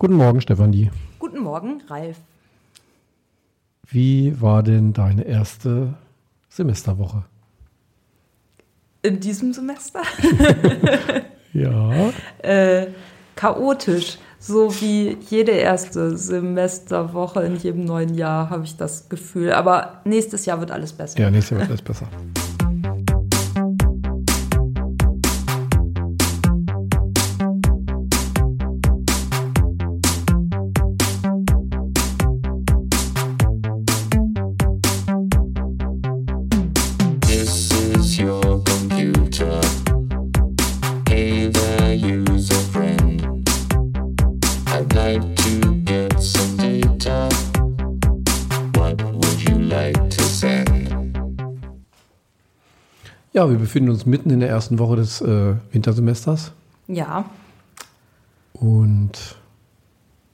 Guten Morgen, Stefanie. Guten Morgen, Ralf. Wie war denn deine erste Semesterwoche? In diesem Semester? ja. Äh, chaotisch. So wie jede erste Semesterwoche in jedem neuen Jahr habe ich das Gefühl. Aber nächstes Jahr wird alles besser. Ja, nächstes Jahr wird alles besser. Ja, wir befinden uns mitten in der ersten Woche des äh, Wintersemesters Ja, und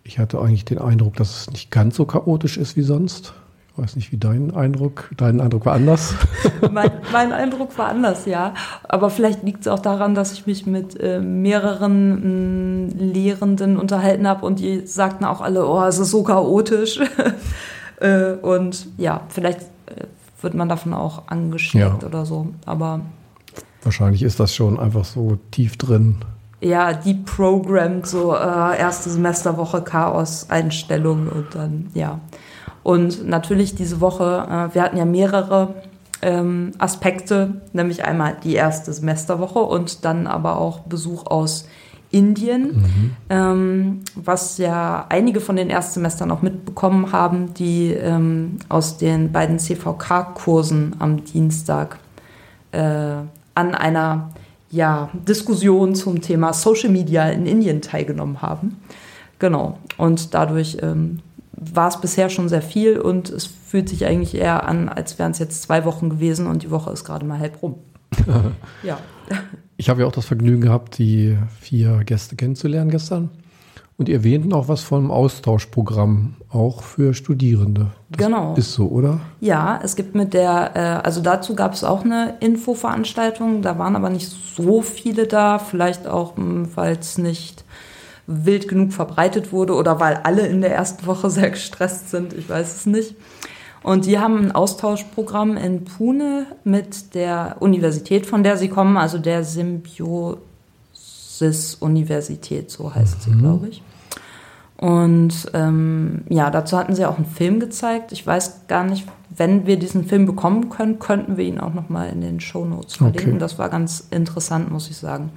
ich hatte eigentlich den Eindruck, dass es nicht ganz so chaotisch ist wie sonst. Ich weiß nicht, wie dein Eindruck, dein Eindruck war anders. mein, mein Eindruck war anders, ja. Aber vielleicht liegt es auch daran, dass ich mich mit äh, mehreren mh, Lehrenden unterhalten habe und die sagten auch alle, oh, es ist so chaotisch. äh, und ja, vielleicht äh, wird man davon auch angesteckt Ja. oder so. Aber Wahrscheinlich ist das schon einfach so tief drin. ja, deprogrammed, so äh, erste Semesterwoche Chaos-Einstellung und dann, ja. Und natürlich diese Woche, äh, wir hatten ja mehrere ähm, Aspekte, nämlich einmal die erste Semesterwoche und dann aber auch Besuch aus Indien, ähm, was ja einige von den Erstsemestern auch mitbekommen haben, die ähm, aus den beiden CVK-Kursen am Dienstag äh, an einer ja, Diskussion zum Thema Social Media in Indien teilgenommen haben. Genau. Und dadurch ähm, war es bisher schon sehr viel und es fühlt sich eigentlich eher an, als wären es jetzt zwei Wochen gewesen und die Woche ist gerade mal halb rum. ja. Ich habe ja auch das Vergnügen gehabt, die vier Gäste kennenzulernen gestern. Und ihr erwähnten auch was vom Austauschprogramm, auch für Studierende. Das Genau. Ist so, oder? Ja, es gibt mit der, äh, also dazu gab es auch eine Infoveranstaltung, da waren aber nicht so viele da, vielleicht auch, mh, weil es nicht wild genug verbreitet wurde oder weil alle in der ersten Woche sehr gestresst sind, ich weiß es nicht. Und die haben ein Austauschprogramm in Pune mit der Universität, von der sie kommen, also der Symbiosis-Universität, so heißt sie, glaube ich. Und ähm, ja, dazu hatten sie auch einen Film gezeigt. Ich weiß gar nicht, wenn wir diesen Film bekommen können, könnten wir ihn auch noch mal in den Shownotes verlinken. Okay. Das war ganz interessant, muss ich sagen.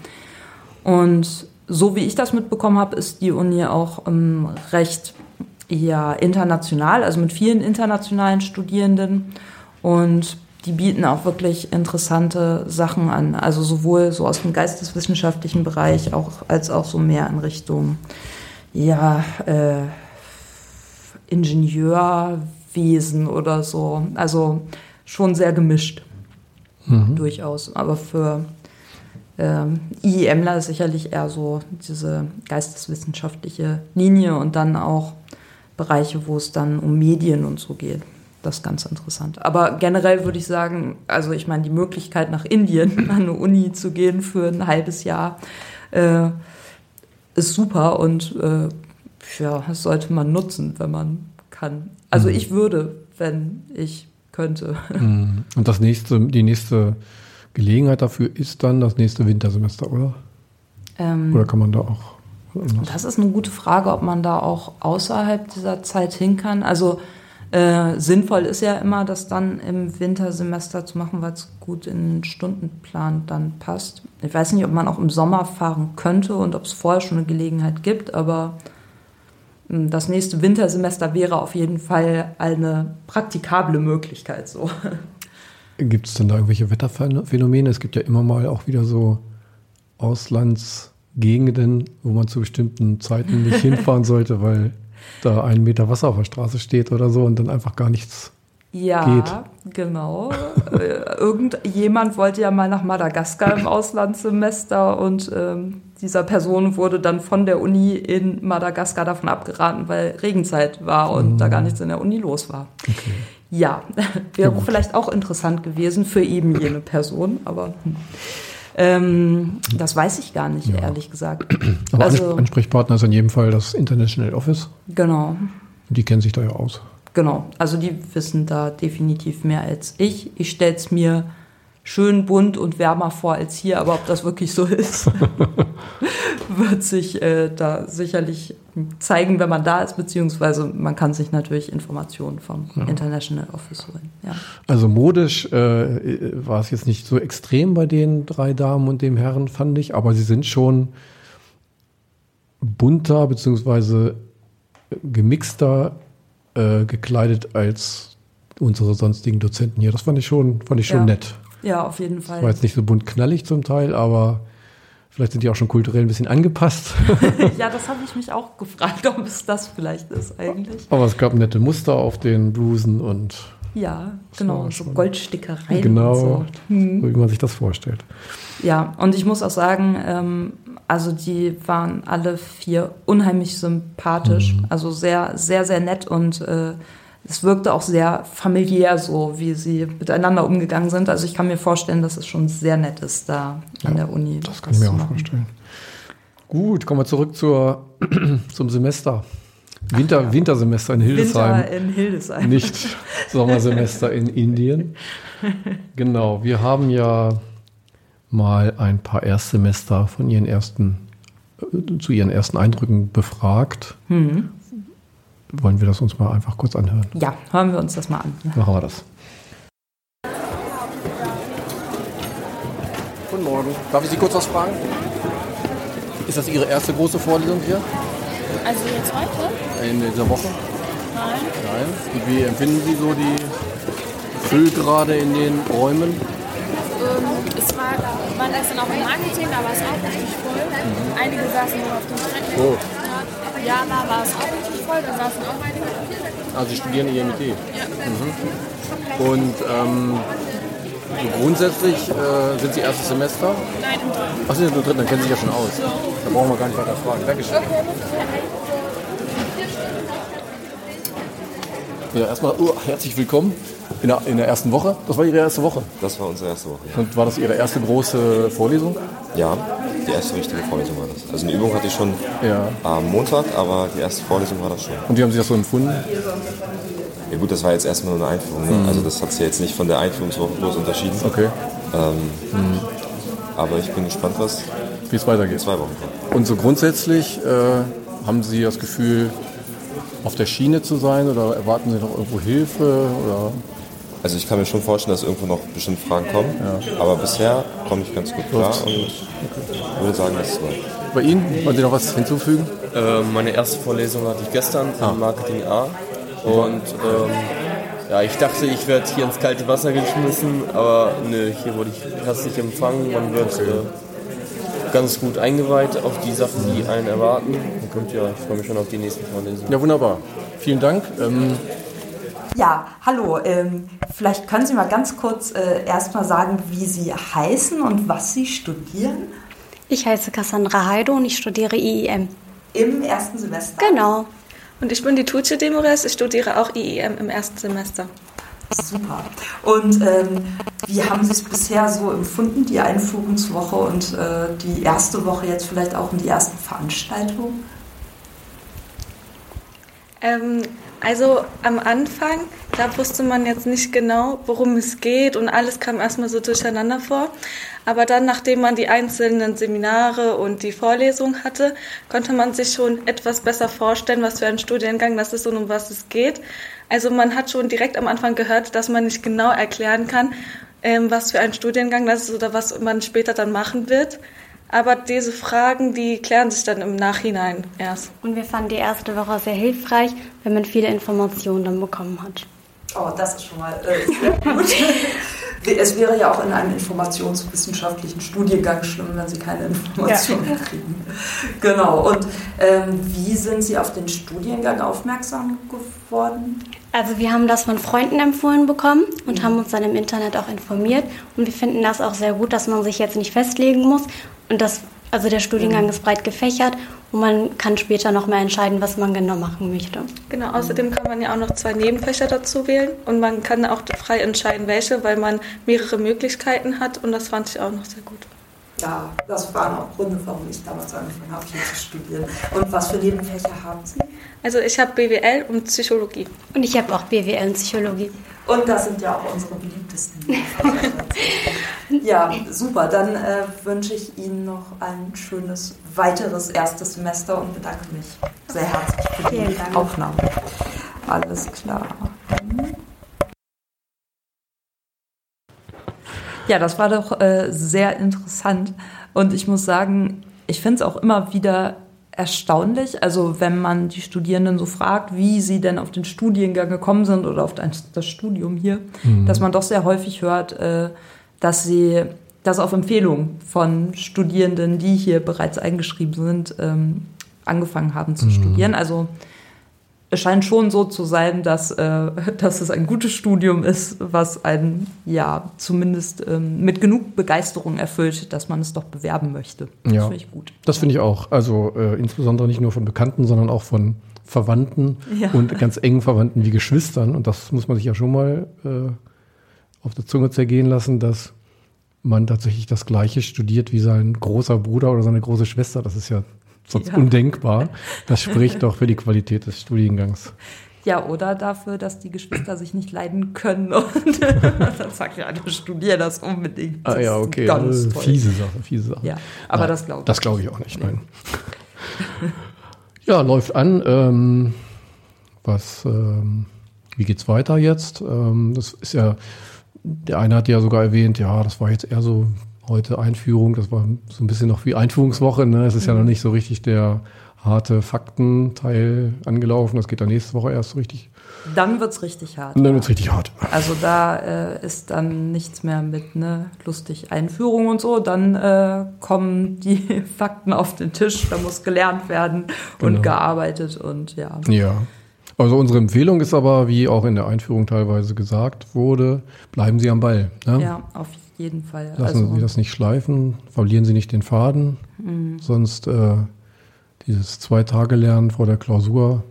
Und so wie ich das mitbekommen habe, ist die Uni auch ähm, recht ja, international, also mit vielen internationalen Studierenden. Und die bieten auch wirklich interessante Sachen an. Also sowohl so aus dem geisteswissenschaftlichen Bereich auch, als auch so mehr in Richtung ja, äh, Ingenieurwesen oder so. Also schon sehr gemischt, durchaus. Aber für ähm, IEMler ist sicherlich eher so diese geisteswissenschaftliche Linie und dann auch Bereiche, wo es dann um Medien und so geht. Das ist ganz interessant. Aber generell würde ich sagen, also ich meine, die Möglichkeit nach Indien an eine Uni zu gehen für ein halbes Jahr äh, ist super und äh, ja, das sollte man nutzen, wenn man kann. Also ich würde, wenn ich könnte. Mhm. Und das nächste, die nächste Gelegenheit dafür ist dann das nächste Wintersemester, oder? Ähm, Oder kann man da auch? Das ist eine gute Frage, ob man da auch außerhalb dieser Zeit hin kann. Also äh, sinnvoll ist ja immer, das dann im Wintersemester zu machen, weil es gut in den Stundenplan dann passt. Ich weiß nicht, ob man auch im Sommer fahren könnte und ob es vorher schon eine Gelegenheit gibt, aber mh, das nächste Wintersemester wäre auf jeden Fall eine praktikable Möglichkeit so. Gibt es denn da irgendwelche Wetterphänomene? Es gibt ja immer mal auch wieder so Auslandsgegenden, wo man zu bestimmten Zeiten nicht hinfahren sollte, weil da ein Meter Wasser auf der Straße steht oder so und dann einfach gar nichts. Ja, Geht. genau. Äh, Irgendjemand wollte ja mal nach Madagaskar im Auslandssemester und ähm, dieser Person wurde dann von der Uni in Madagaskar davon abgeraten, weil Regenzeit war und da gar nichts in der Uni los war. Okay. Ja, wäre vielleicht auch interessant gewesen für eben jene Person, aber hm. Ähm, das weiß ich gar nicht, Ja. ehrlich gesagt. Aber Also- Ansprechpartner ist in jedem Fall das International Office. Genau. Die kennen sich da ja aus. Genau, also die wissen da definitiv mehr als ich. Ich stelle es mir schön bunt und wärmer vor als hier, aber ob das wirklich so ist, wird sich äh, da sicherlich zeigen, wenn man da ist, beziehungsweise man kann sich natürlich Informationen vom International Office holen. Ja. Also modisch äh, war es jetzt nicht so extrem bei den drei Damen und dem Herren, fand ich, aber sie sind schon bunter beziehungsweise gemixter äh, gekleidet als unsere sonstigen Dozenten hier. Das fand ich schon, fand ich schon Ja. nett. ja, auf jeden Fall. War jetzt nicht so bunt knallig zum Teil, aber vielleicht sind die auch schon kulturell ein bisschen angepasst. ja, das habe ich mich auch gefragt, ob es das vielleicht ist eigentlich. aber es gab nette Muster auf den Blusen und Ja, genau, so Goldstickereien genau, und so. so wie man sich das vorstellt. Ja, und ich muss auch sagen, ähm, also die waren alle vier unheimlich sympathisch, also sehr, sehr, sehr nett und äh, es wirkte auch sehr familiär so, wie sie miteinander umgegangen sind. Also ich kann mir vorstellen, dass es schon sehr nett ist, da an der Uni. Das kann ich mir auch vorstellen. Gut, kommen wir zurück zur, zum Semester. Winter, Wintersemester in Hildesheim. Winter in Hildesheim. Nicht Sommersemester in Indien. Genau, wir haben ja mal ein paar Erstsemester von ihren ersten, äh, zu ihren ersten Eindrücken befragt. Mhm. Wollen wir das uns mal einfach kurz anhören? Ja, hören wir uns das mal an. Machen wir das. Guten Morgen. Darf ich Sie kurz was fragen? Ist das Ihre erste große Vorlesung hier Also jetzt heute? in dieser Woche? Nein. Nein. Und wie empfinden Sie so die Füllgrade in den Räumen? Ähm, es war, waren gestern auch im Marketing, da war es auch richtig voll. Einige saßen nur auf dem Treppen. Oh. Ja, da war es auch richtig voll, da saßen auch einige. Also Sie studieren IMT. Mhm. Und ähm, so grundsätzlich äh, sind Sie erstes Semester? Nein, im dritten. Ach, Sie sind nur drin, dann kennen Sie sich ja schon aus. Da brauchen wir gar nicht weiter fragen. Dankeschön. Ja, erstmal uh, herzlich willkommen in der, in der ersten Woche. Das war Ihre erste Woche. Das war unsere erste Woche, ja. Und war das Ihre erste große Vorlesung? Ja, die erste richtige Vorlesung war das. Also eine Übung hatte ich schon Ja. am Montag, aber die erste Vorlesung war das schon. Und wie haben Sie das so empfunden? Ja gut, das war jetzt erstmal nur eine Einführung. Ne? Also das hat sich jetzt nicht von der Einführungswoche bloß unterschieden. Okay, Aber ich bin gespannt, was wie es weitergeht. zwei Wochen kommt. Und so grundsätzlich äh, haben Sie das Gefühl, auf der Schiene zu sein oder erwarten Sie noch irgendwo Hilfe? Oder? Also ich kann mir schon vorstellen, dass irgendwo noch bestimmt Fragen kommen. Aber bisher komme ich ganz gut klar und würde sagen, das ist läuft. Bei Ihnen wollen Sie noch was hinzufügen? Äh, meine erste Vorlesung hatte ich gestern im Marketing A. Und ähm, ja, ich dachte, ich werde hier ins kalte Wasser geschmissen, aber nö, hier wurde ich herzlich empfangen. Man wird äh, ganz gut eingeweiht auf die Sachen, die einen erwarten. Und ja, ich freue mich schon auf die nächsten Vorlesungen. Ja, wunderbar. Vielen Dank. Ähm, Ja, hallo. Ähm, vielleicht können Sie mal ganz kurz äh, erstmal sagen, wie Sie heißen und was Sie studieren Ich heiße Cassandra Heido und ich studiere IEM. im ersten Semester. Genau. Und ich bin die Tutsche Demores, ich studiere auch IEM im ersten Semester. Super. Und ähm, wie haben Sie es bisher so empfunden, die Einführungswoche und äh, die erste Woche jetzt vielleicht auch in die ersten Veranstaltungen? Ähm, also am Anfang, da wusste man jetzt nicht genau, worum es geht und alles kam erstmal so durcheinander vor. Aber dann, nachdem man die einzelnen Seminare und die Vorlesung hatte, konnte man sich schon etwas besser vorstellen, was für ein Studiengang das ist und um was es geht. Also man hat schon direkt am Anfang gehört, dass man nicht genau erklären kann, ähm, was für ein Studiengang das ist oder was man später dann machen wird. Aber diese Fragen, die klären sich dann im Nachhinein erst. Und wir fanden die erste Woche sehr hilfreich, wenn man viele Informationen dann bekommen hat. Oh, das ist schon mal äh, sehr gut. es wäre ja auch in einem informationswissenschaftlichen Studiengang schlimm, wenn Sie keine Informationen kriegen. Genau. Und ähm, wie sind Sie auf den Studiengang aufmerksam geworden? Also wir haben das von Freunden empfohlen bekommen und haben uns dann im Internet auch informiert. Und wir finden das auch sehr gut, dass man sich jetzt nicht festlegen muss. Und das, also der Studiengang ist breit gefächert und man kann später noch mehr entscheiden, was man genau machen möchte. Genau, außerdem kann man ja auch noch zwei Nebenfächer dazu wählen und man kann auch frei entscheiden, welche, weil man mehrere Möglichkeiten hat und das fand ich auch noch sehr gut. ja, das waren auch Gründe, warum ich damals angefangen habe, hier zu studieren. Und was für Nebenfächer haben Sie? Also ich habe BWL und Psychologie. Und ich habe auch BWL und Psychologie. Und das sind ja auch unsere beliebtesten Nebenfächer. ja, super. Dann äh, wünsche ich Ihnen noch ein schönes weiteres erstes Semester und bedanke mich sehr herzlich für die Vielen Dank. Aufnahme. Alles klar. Ja, das war doch äh, sehr interessant. Und ich muss sagen, ich finde es auch immer wieder erstaunlich, also wenn man die Studierenden so fragt, wie sie denn auf den Studiengang gekommen sind oder auf das Studium hier, dass man doch sehr häufig hört, äh, dass sie das auf Empfehlung von Studierenden, die hier bereits eingeschrieben sind, ähm, angefangen haben zu studieren. Also es scheint schon so zu sein, dass, äh, dass es ein gutes Studium ist, was einen ja zumindest ähm, mit genug Begeisterung erfüllt, dass man es doch bewerben möchte. Das Ja. finde ich gut. Das finde ich auch. Also äh, insbesondere nicht nur von Bekannten, sondern auch von Verwandten Ja. und ganz engen Verwandten wie Geschwistern. Und das muss man sich ja schon mal äh, auf der Zunge zergehen lassen, dass man tatsächlich das Gleiche studiert wie sein großer Bruder oder seine große Schwester. Das ist ja sonst Ja. undenkbar. Das spricht doch für die Qualität des Studiengangs. Ja, oder dafür, dass die Geschwister sich nicht leiden können. Und dann sagt ja, du studier das unbedingt. Das Ah ja, okay. Ganz toll. fiese Sache, fiese Sache. Ja, aber Nein, das glaube ich. Das glaube ich auch nicht, nein. ja, läuft an. Ähm, was, ähm, wie geht's weiter jetzt? Ähm, das ist ja, der eine hat ja sogar erwähnt, ja, das war jetzt eher so heute Einführung, das war so ein bisschen noch wie Einführungswoche, ne? Es ist ja noch nicht so richtig der harte Faktenteil angelaufen. Das geht dann nächste Woche erst so richtig. Dann wird's richtig hart. Und dann wird's richtig hart. Also da äh, ist dann nichts mehr mit ne, lustig Einführung und so. Dann äh, kommen die Fakten auf den Tisch, da muss gelernt werden und Genau. gearbeitet und ja. Ja. Also unsere Empfehlung ist aber, wie auch in der Einführung teilweise gesagt wurde, bleiben Sie am Ball. Ne? Ja, auf jeden Fall. Lassen also, Sie das nicht schleifen, verlieren Sie nicht den Faden, Mhm. sonst äh, dieses Zwei-Tage-Lernen vor der Klausur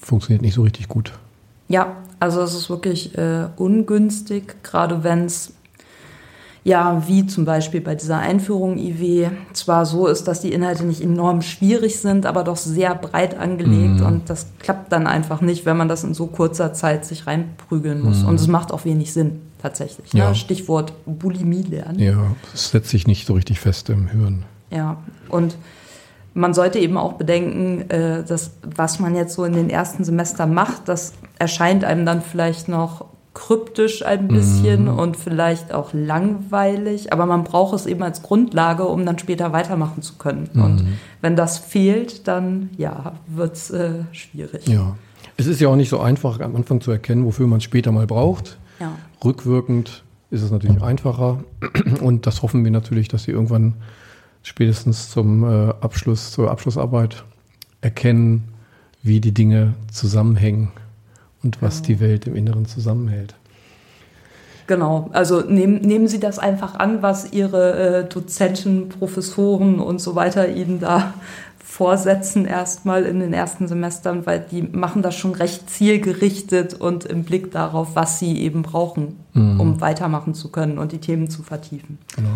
funktioniert nicht so richtig gut. Ja, also es ist wirklich äh, ungünstig, gerade wenn es ja, wie zum Beispiel bei dieser Einführung IW, zwar so ist, dass die Inhalte nicht enorm schwierig sind, aber doch sehr breit angelegt Mhm. und das klappt dann einfach nicht, wenn man das in so kurzer Zeit sich reinprügeln muss. Und es macht auch wenig Sinn, tatsächlich. Ne? Mhm. Ja. Stichwort Bulimie lernen. Ja, es setzt sich nicht so richtig fest im Hirn. Ja, und man sollte eben auch bedenken, äh, dass was man jetzt so in den ersten Semestern macht, das erscheint einem dann vielleicht noch kryptisch ein bisschen und vielleicht auch langweilig, aber man braucht es eben als Grundlage, um dann später weitermachen zu können. Und wenn das fehlt, dann ja, wird es äh, schwierig. Ja. Es ist ja auch nicht so einfach am Anfang zu erkennen, wofür man es später mal braucht. Ja. Rückwirkend ist es natürlich einfacher. Und das hoffen wir natürlich, dass Sie irgendwann spätestens zum äh, Abschluss, zur Abschlussarbeit erkennen, wie die Dinge zusammenhängen und was die Welt im Inneren zusammenhält. Genau, also nehmen, nehmen Sie das einfach an, was Ihre äh, Dozenten, Professoren und so weiter Ihnen da vorsetzen erstmal in den ersten Semestern, weil die machen das schon recht zielgerichtet und im Blick darauf, was sie eben brauchen, um weitermachen zu können und die Themen zu vertiefen. Genau.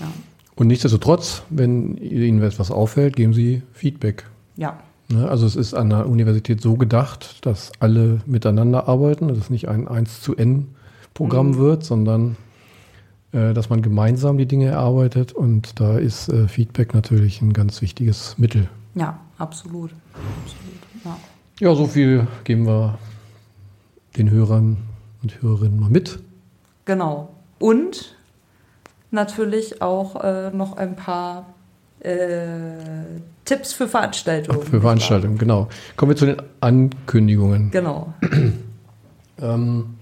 Ja, Und nichtsdestotrotz, wenn Ihnen etwas auffällt, geben Sie Feedback. ja, Also es ist an der Universität so gedacht, dass alle miteinander arbeiten, dass es nicht ein 1 zu N Programm wird, sondern äh, dass man gemeinsam die Dinge erarbeitet und da ist äh, Feedback natürlich ein ganz wichtiges Mittel. ja absolut. absolut ja. Ja, so viel geben wir den Hörern und Hörerinnen mal mit. Genau. Und natürlich auch äh, noch ein paar äh, Tipps für Veranstaltungen. Für Veranstaltungen, genau. Kommen wir zu den Ankündigungen. Genau. Ähm,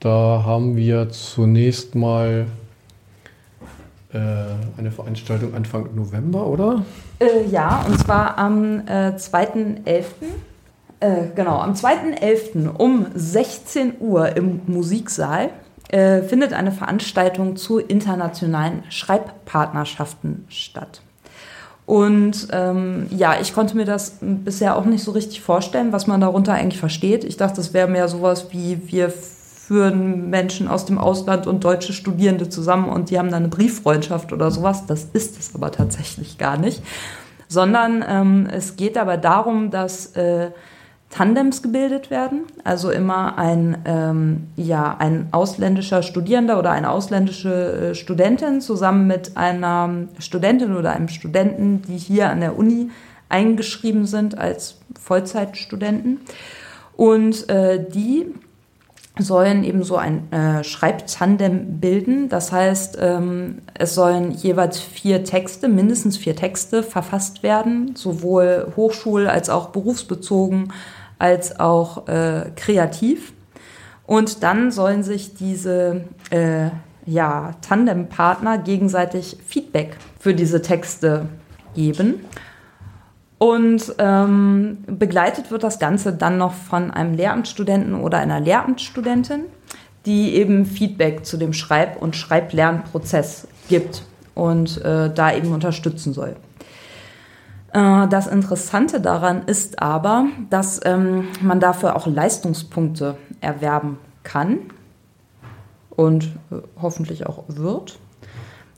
da haben wir zunächst mal äh, eine Veranstaltung Anfang November, oder? Äh, ja, und zwar am äh, 2.11. Äh, genau, am 2.11. um 16 Uhr im Musiksaal äh, findet eine Veranstaltung zu internationalen Schreibpartnerschaften statt. Und ähm, ja, ich konnte mir das bisher auch nicht so richtig vorstellen, was man darunter eigentlich versteht. Ich dachte, das wäre mehr sowas wie wir führen Menschen aus dem Ausland und deutsche Studierende zusammen und die haben dann eine Brieffreundschaft oder sowas. Das ist es aber tatsächlich gar nicht. Sondern ähm, es geht aber darum, dass äh, Tandems gebildet werden. Also immer ein, ähm, ja, ein ausländischer Studierender oder eine ausländische äh, Studentin zusammen mit einer Studentin oder einem Studenten, die hier an der Uni eingeschrieben sind als Vollzeitstudenten. Und äh, die sollen eben so ein äh, Schreibtandem bilden. Das heißt, ähm, es sollen jeweils vier Texte, mindestens vier Texte verfasst werden, sowohl hochschul- als auch berufsbezogen, als auch äh, kreativ. Und dann sollen sich diese äh, ja, Tandempartner gegenseitig Feedback für diese Texte geben. Und ähm, begleitet wird das Ganze dann noch von einem Lehramtsstudenten oder einer Lehramtsstudentin, die eben Feedback zu dem Schreib- und Schreiblernprozess gibt und äh, da eben unterstützen soll. Äh, das Interessante daran ist aber, dass ähm, man dafür auch Leistungspunkte erwerben kann und äh, hoffentlich auch wird.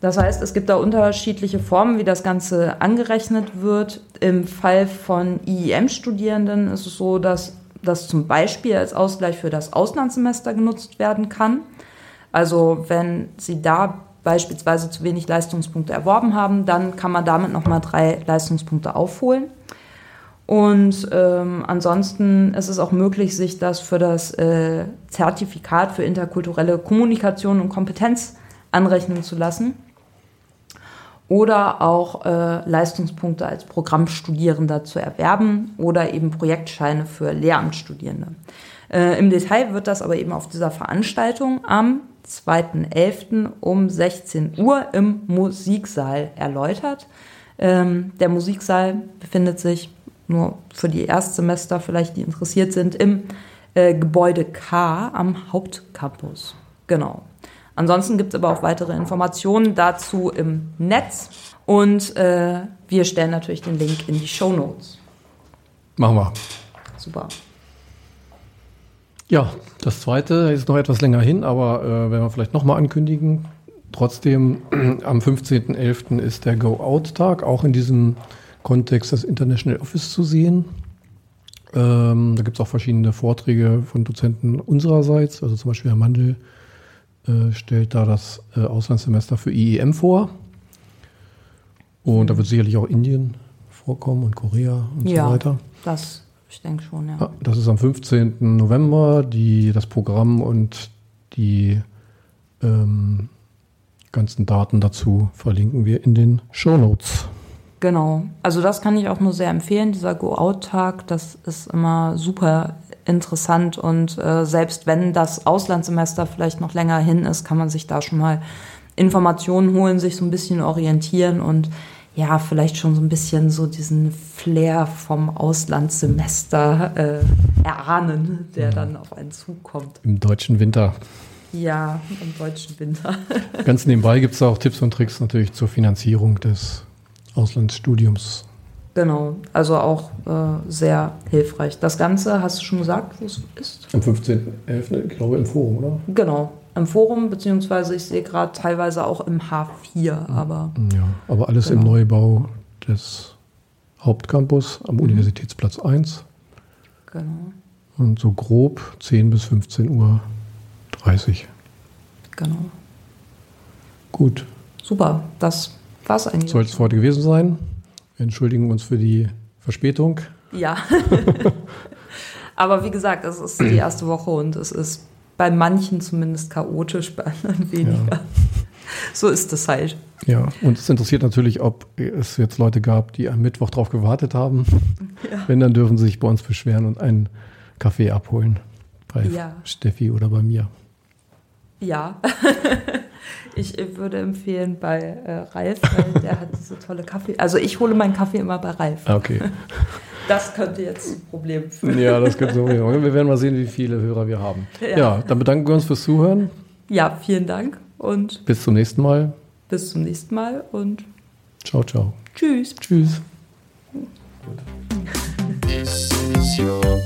Das heißt, es gibt da unterschiedliche Formen, wie das Ganze angerechnet wird. Im Fall von IEM-Studierenden ist es so, dass das zum Beispiel als Ausgleich für das Auslandssemester genutzt werden kann. Also wenn Sie da beispielsweise zu wenig Leistungspunkte erworben haben, dann kann man damit nochmal drei Leistungspunkte aufholen. Und ähm, ansonsten ist es auch möglich, sich das für das äh, Zertifikat für interkulturelle Kommunikation und Kompetenz anrechnen zu lassen oder auch äh, Leistungspunkte als Programmstudierender zu erwerben oder eben Projektscheine für Lehramtsstudierende. Äh, Im Detail wird das aber eben auf dieser Veranstaltung am 2.11. um 16 Uhr im Musiksaal erläutert. Ähm, der Musiksaal befindet sich nur für die Erstsemester vielleicht, die interessiert sind, im äh, Gebäude K am Hauptcampus. Genau. Ansonsten gibt es aber auch weitere Informationen dazu im Netz und äh, wir stellen natürlich den Link in die Show Notes. Machen wir. Super. Ja, das zweite ist noch etwas länger hin, aber äh, werden wir vielleicht nochmal ankündigen. Trotzdem, am 15.11. ist der Go-Out-Tag, auch in diesem Kontext des International Office zu sehen. Ähm, da gibt es auch verschiedene Vorträge von Dozenten unsererseits, also zum Beispiel Herr Mandel äh, stellt da das äh, Auslandssemester für IEM vor. Und da wird sicherlich auch Indien vorkommen und Korea und ja, so weiter. Das, ich denke schon, ja. Das ist am 15. November. Die, das Programm und die ähm, ganzen Daten dazu verlinken wir in den Show Notes. Genau. Also das kann ich auch nur sehr empfehlen, dieser Go-Out-Tag. Das ist immer super interessant und äh, selbst wenn das Auslandssemester vielleicht noch länger hin ist, kann man sich da schon mal Informationen holen, sich so ein bisschen orientieren und ja, vielleicht schon so ein bisschen so diesen Flair vom Auslandssemester äh, erahnen, der dann auf einen zukommt. Im deutschen Winter. Ja, im deutschen Winter. Ganz nebenbei gibt es auch Tipps und Tricks natürlich zur Finanzierung des Auslandsstudiums. Genau, also auch äh, sehr hilfreich. Das Ganze, hast du schon gesagt, wo es ist? Am 15.11., ich glaube im Forum, oder? Genau, im Forum, beziehungsweise ich sehe gerade teilweise auch im H4, aber Ja, aber alles im Genau. Neubau des Hauptcampus am Universitätsplatz 1 genau. und so grob 10 bis 15 Uhr 30. Genau. Gut, Super, das war's eigentlich. soll es für heute gewesen sein. Wir entschuldigen uns für die Verspätung. Ja. Aber wie gesagt, es ist die erste Woche und es ist bei manchen zumindest chaotisch, bei anderen weniger. So ist es halt. Ja, und es interessiert natürlich, ob es jetzt Leute gab, die am Mittwoch drauf gewartet haben. Wenn, dann dürfen sie sich bei uns beschweren und einen Kaffee abholen. Bei Ja. Steffi oder bei mir. Ja. Ich würde empfehlen bei äh, Ralf, weil der hat diese tolle Kaffee. Also ich hole meinen Kaffee immer bei Ralf. Okay. Das könnte jetzt ein Problem führen. Ja, das könnte so werden. Wir werden mal sehen, wie viele Hörer wir haben. Ja. Ja. dann bedanken wir uns fürs Zuhören. Ja, vielen Dank und Bis zum nächsten Mal. bis zum nächsten Mal und Ciao, ciao. tschüss. Tschüss. This is your